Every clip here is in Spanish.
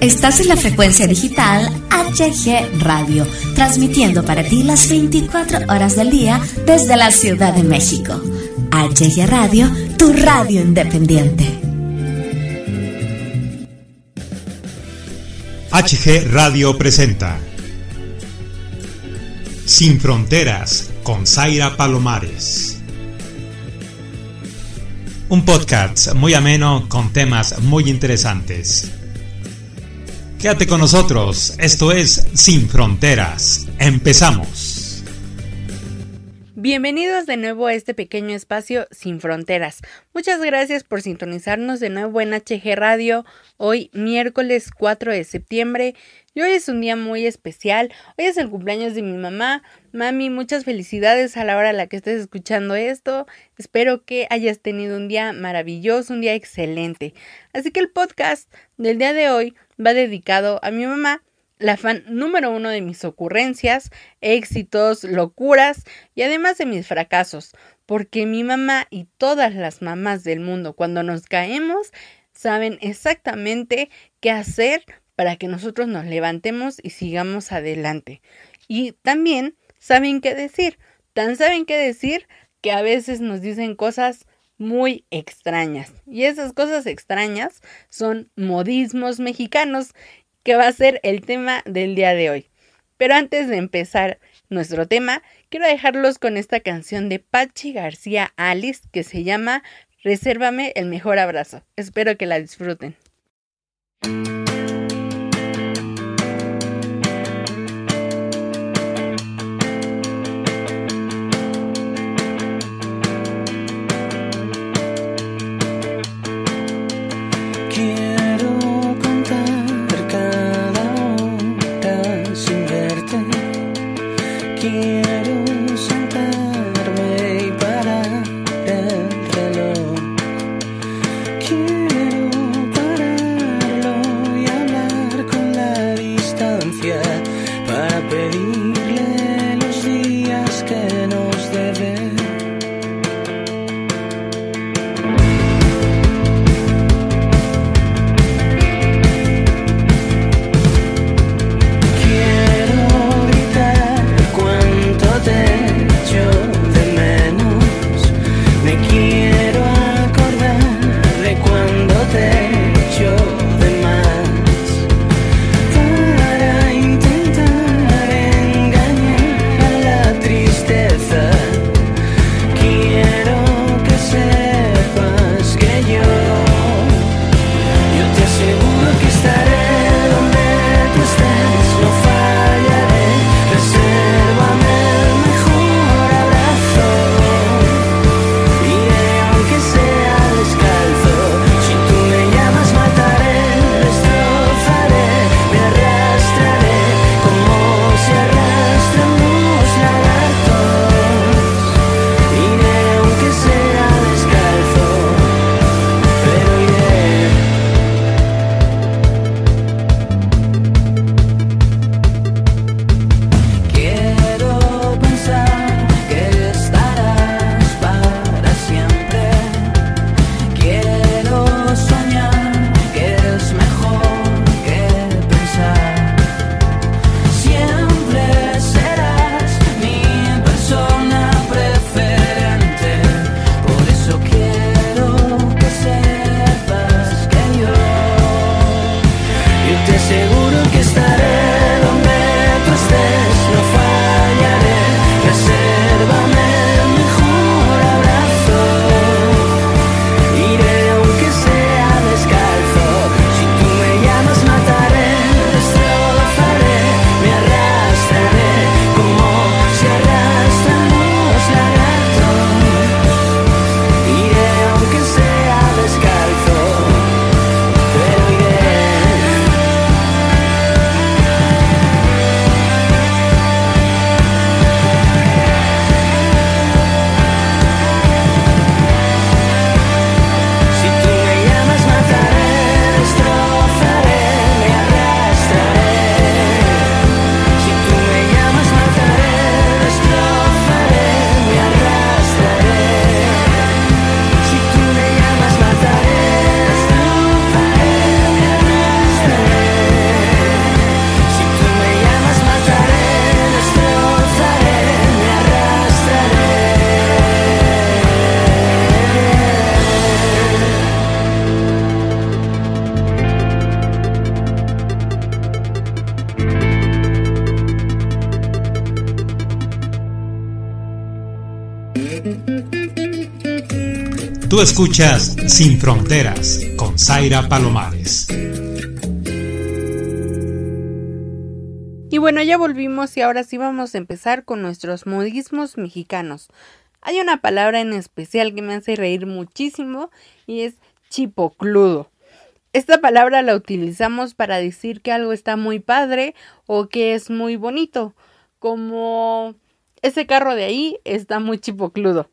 Estás en la frecuencia digital HG Radio, transmitiendo para ti las 24 horas del día desde la Ciudad de México. HG Radio, tu radio independiente. HG Radio presenta Sin Fronteras con Zaira Palomares. Un podcast muy ameno con temas muy interesantes. Quédate con nosotros, esto es Sin Fronteras. Empezamos. Bienvenidos de nuevo a este pequeño espacio Sin Fronteras. Muchas gracias por sintonizarnos de nuevo en HG Radio hoy miércoles 4 de septiembre. Y hoy es un día muy especial. Hoy es el cumpleaños de mi mamá. Mami, muchas felicidades a la hora a la que estés escuchando esto. Espero que hayas tenido un día maravilloso, un día excelente. Así que el podcast del día de hoy va dedicado a mi mamá, la fan número uno de mis ocurrencias, éxitos, locuras y además de mis fracasos, porque mi mamá y todas las mamás del mundo cuando nos caemos saben exactamente qué hacer para que nosotros nos levantemos y sigamos adelante. Y también saben qué decir, tan saben qué decir que a veces nos dicen cosas muy extrañas. Y esas cosas extrañas son modismos mexicanos, que va a ser el tema del día de hoy. Pero antes de empezar nuestro tema, quiero dejarlos con esta canción de Pachi García Alice que se llama Resérvame el mejor abrazo. Espero que la disfruten. Para pedir te seguro. Escuchas Sin Fronteras con Zaira Palomares. Y bueno, ya volvimos y ahora sí vamos a empezar con nuestros modismos mexicanos. Hay una palabra en especial que me hace reír muchísimo y es chipocludo. Esta palabra la utilizamos para decir que algo está muy padre o que es muy bonito, como ese carro de ahí está muy chipocludo.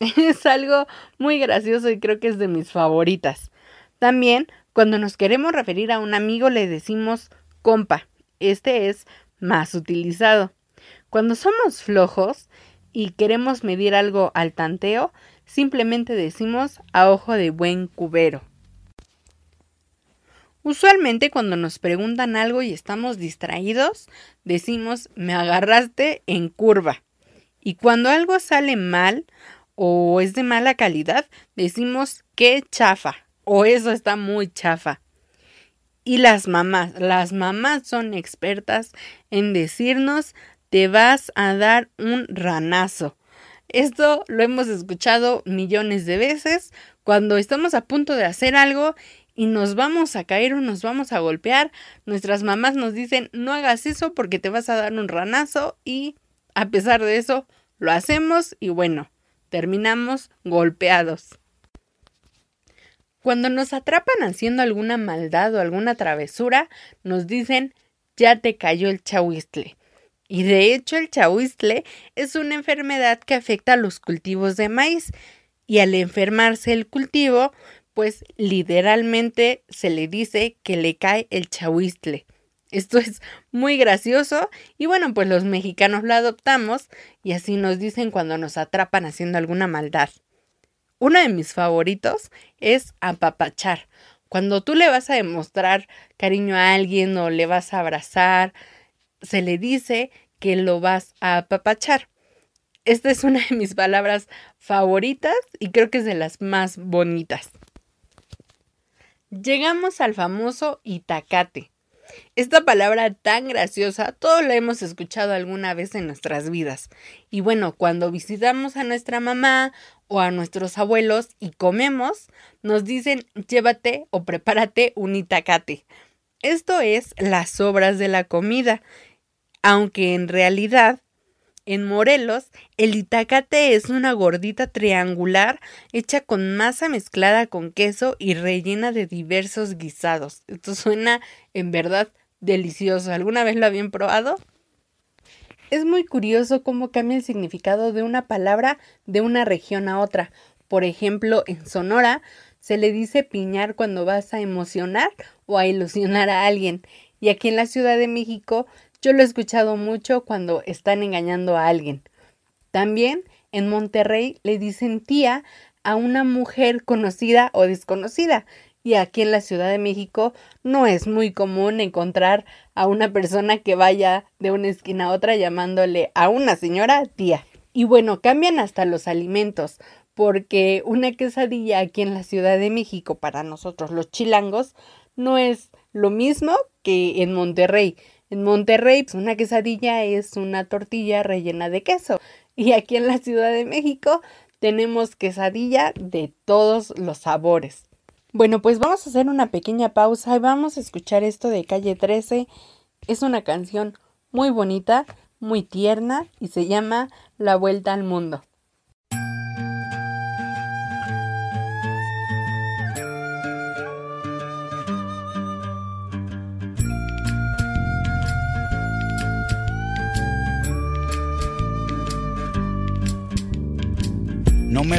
Es algo muy gracioso y creo que es de mis favoritas. También, cuando nos queremos referir a un amigo le decimos compa. Este es más utilizado. Cuando somos flojos y queremos medir algo al tanteo, simplemente decimos a ojo de buen cubero. Usualmente cuando nos preguntan algo y estamos distraídos, decimos me agarraste en curva. Y cuando algo sale mal o es de mala calidad, decimos qué chafa o eso está muy chafa. Y las mamás, las mamás son expertas en decirnos te vas a dar un ranazo. Esto lo hemos escuchado millones de veces cuando estamos a punto de hacer algo y nos vamos a caer o nos vamos a golpear. Nuestras mamás nos dicen no hagas eso porque te vas a dar un ranazo y a pesar de eso lo hacemos y bueno, terminamos golpeados. Cuando nos atrapan haciendo alguna maldad o alguna travesura, nos dicen ya te cayó el chahuistle. Y de hecho el chahuistle es una enfermedad que afecta a los cultivos de maíz y al enfermarse el cultivo, pues literalmente se le dice que le cae el chahuistle. Esto es muy gracioso y bueno, pues los mexicanos lo adoptamos y así nos dicen cuando nos atrapan haciendo alguna maldad. Uno de mis favoritos es apapachar. Cuando tú le vas a demostrar cariño a alguien o le vas a abrazar, se le dice que lo vas a apapachar. Esta es una de mis palabras favoritas y creo que es de las más bonitas. Llegamos al famoso itacate. Esta palabra tan graciosa, todos la hemos escuchado alguna vez en nuestras vidas. Y bueno, cuando visitamos a nuestra mamá o a nuestros abuelos y comemos, nos dicen llévate o prepárate un itacate. Esto es las sobras de la comida, aunque en realidad en Morelos, el itacate es una gordita triangular hecha con masa mezclada con queso y rellena de diversos guisados. Esto suena en verdad delicioso. ¿Alguna vez lo habían probado? Es muy curioso cómo cambia el significado de una palabra de una región a otra. Por ejemplo, en Sonora se le dice piñar cuando vas a emocionar o a ilusionar a alguien. Y aquí en la Ciudad de México yo lo he escuchado mucho cuando están engañando a alguien. También en Monterrey le dicen tía a una mujer conocida o desconocida. Y aquí en la Ciudad de México no es muy común encontrar a una persona que vaya de una esquina a otra llamándole a una señora tía. Y bueno, cambian hasta los alimentos, porque una quesadilla aquí en la Ciudad de México para nosotros los chilangos no es lo mismo que en Monterrey. En Monterrey, pues, una quesadilla es una tortilla rellena de queso. Y aquí en la Ciudad de México tenemos quesadilla de todos los sabores. Bueno, pues vamos a hacer una pequeña pausa y vamos a escuchar esto de Calle 13. Es una canción muy bonita, muy tierna y se llama La Vuelta al Mundo.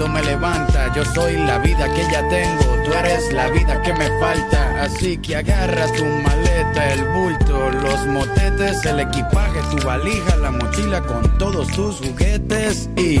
Cuando me levanta, yo soy la vida que ya tengo. Tú eres la vida que me falta. Así que agarra tu maleta, el bulto, los motetes, el equipaje, tu valija, la mochila con todos tus juguetes y.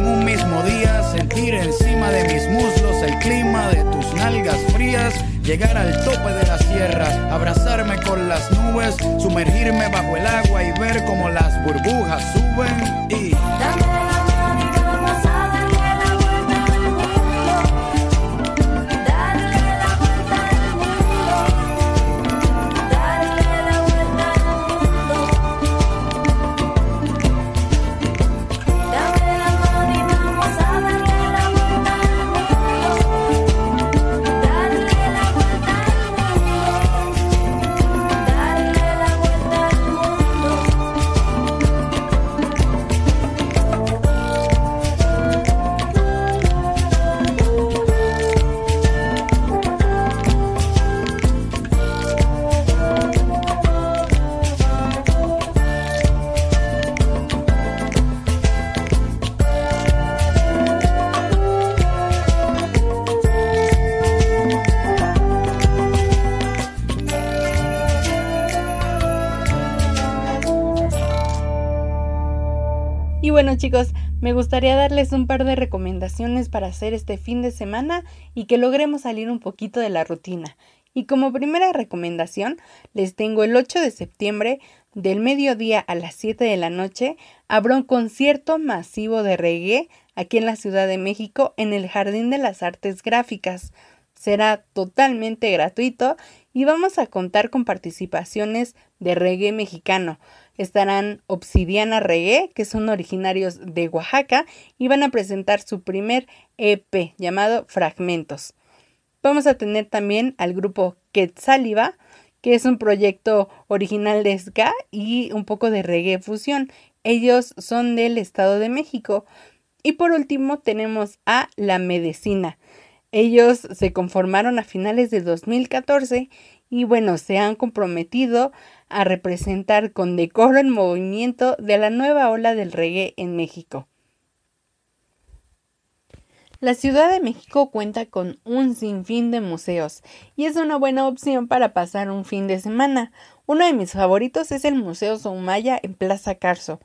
en un mismo día, sentir encima de mis muslos el clima de tus nalgas frías llegar al tope de la sierra, abrazarme con las nubes, sumergirme bajo el agua y ver cómo las burbujas suben chicos, me gustaría darles un par de recomendaciones para hacer este fin de semana y que logremos salir un poquito de la rutina. Y como primera recomendación, les tengo el 8 de septiembre del mediodía a las 7 de la noche, habrá un concierto masivo de reggae aquí en la Ciudad de México en el Jardín de las Artes Gráficas. Será totalmente gratuito y vamos a contar con participaciones de reggae mexicano estarán Obsidiana Reggae, que son originarios de Oaxaca, y van a presentar su primer EP llamado Fragmentos. Vamos a tener también al grupo Quetzaliva, que es un proyecto original de ska y un poco de reggae fusión. Ellos son del Estado de México. Y por último tenemos a La Medicina. Ellos se conformaron a finales de 2014 y bueno, se han comprometido a representar con decoro el movimiento de la nueva ola del reggae en México. La Ciudad de México cuenta con un sinfín de museos y es una buena opción para pasar un fin de semana. Uno de mis favoritos es el Museo Soumaya en Plaza Carso.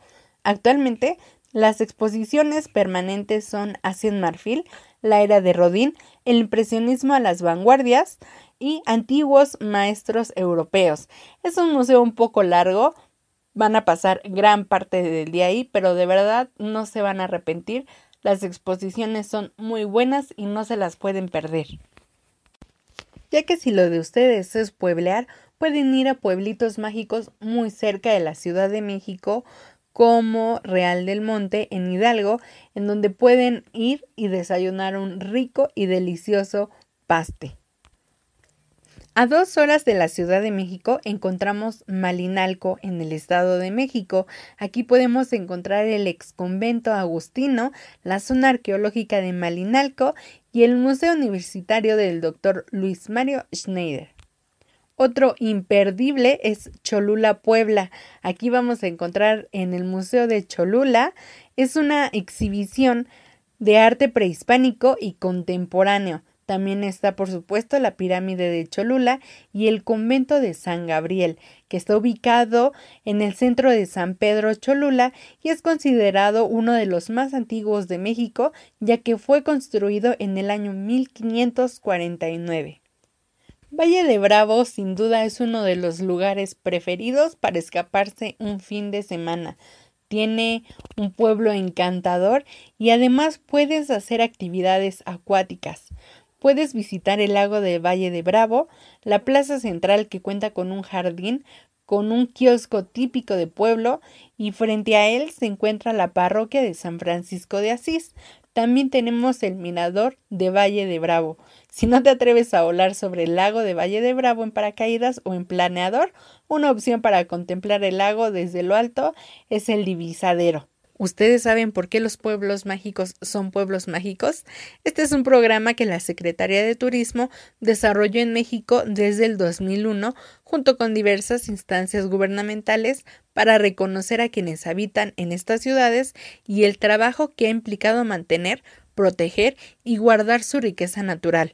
Actualmente, las exposiciones permanentes son Asia en Marfil, la era de Rodin, el impresionismo a las vanguardias, y antiguos maestros europeos. Es un museo un poco largo, van a pasar gran parte del día ahí, pero de verdad no se van a arrepentir. Las exposiciones son muy buenas y no se las pueden perder. Ya que si lo de ustedes es pueblear, pueden ir a pueblitos mágicos muy cerca de la Ciudad de México, como Real del Monte en Hidalgo, en donde pueden ir y desayunar un rico y delicioso paste. A dos horas de la Ciudad de México encontramos Malinalco en el Estado de México. Aquí podemos encontrar el ex convento agustino, la zona arqueológica de Malinalco y el Museo Universitario del Dr. Luis Mario Schneider. Otro imperdible es Cholula, Puebla. Aquí vamos a encontrar en el Museo de Cholula. Es una exhibición de arte prehispánico y contemporáneo. También está, por supuesto, la pirámide de Cholula y el convento de San Gabriel, que está ubicado en el centro de San Pedro Cholula y es considerado uno de los más antiguos de México, ya que fue construido en el año 1549. Valle de Bravo sin duda es uno de los lugares preferidos para escaparse un fin de semana. Tiene un pueblo encantador y además puedes hacer actividades acuáticas. Puedes visitar el lago de Valle de Bravo, la plaza central que cuenta con un jardín, con un kiosco típico de pueblo y frente a él se encuentra la parroquia de San Francisco de Asís. También tenemos el mirador de Valle de Bravo. Si no te atreves a volar sobre el lago de Valle de Bravo en paracaídas o en planeador, una opción para contemplar el lago desde lo alto es el divisadero. ¿Ustedes saben por qué los pueblos mágicos son pueblos mágicos? Este es un programa que la Secretaría de Turismo desarrolló en México desde el 2001 junto con diversas instancias gubernamentales para reconocer a quienes habitan en estas ciudades y el trabajo que ha implicado mantener, proteger y guardar su riqueza natural.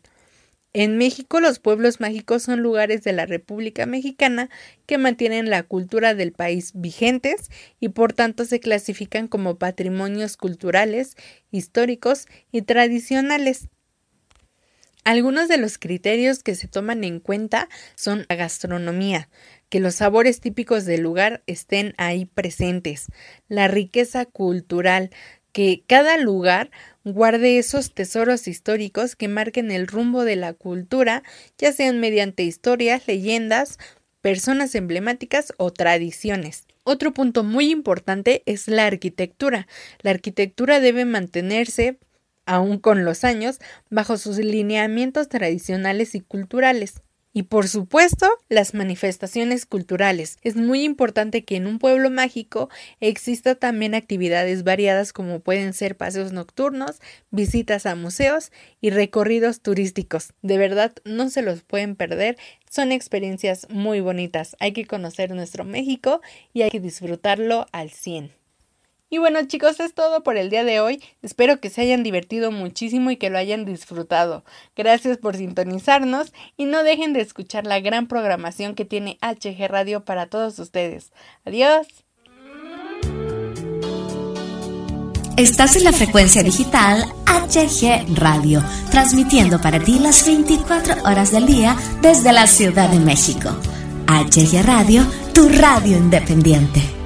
En México los pueblos mágicos son lugares de la República Mexicana que mantienen la cultura del país vigentes y por tanto se clasifican como patrimonios culturales, históricos y tradicionales. Algunos de los criterios que se toman en cuenta son la gastronomía, que los sabores típicos del lugar estén ahí presentes, la riqueza cultural, que cada lugar guarde esos tesoros históricos que marquen el rumbo de la cultura, ya sean mediante historias, leyendas, personas emblemáticas o tradiciones. Otro punto muy importante es la arquitectura. La arquitectura debe mantenerse, aún con los años, bajo sus lineamientos tradicionales y culturales. Y por supuesto, las manifestaciones culturales. Es muy importante que en un pueblo mágico exista también actividades variadas como pueden ser paseos nocturnos, visitas a museos y recorridos turísticos. De verdad, no se los pueden perder. Son experiencias muy bonitas. Hay que conocer nuestro México y hay que disfrutarlo al 100. Y bueno chicos, es todo por el día de hoy. Espero que se hayan divertido muchísimo y que lo hayan disfrutado. Gracias por sintonizarnos y no dejen de escuchar la gran programación que tiene HG Radio para todos ustedes. Adiós. Estás en la frecuencia digital HG Radio, transmitiendo para ti las 24 horas del día desde la Ciudad de México. HG Radio, tu radio independiente.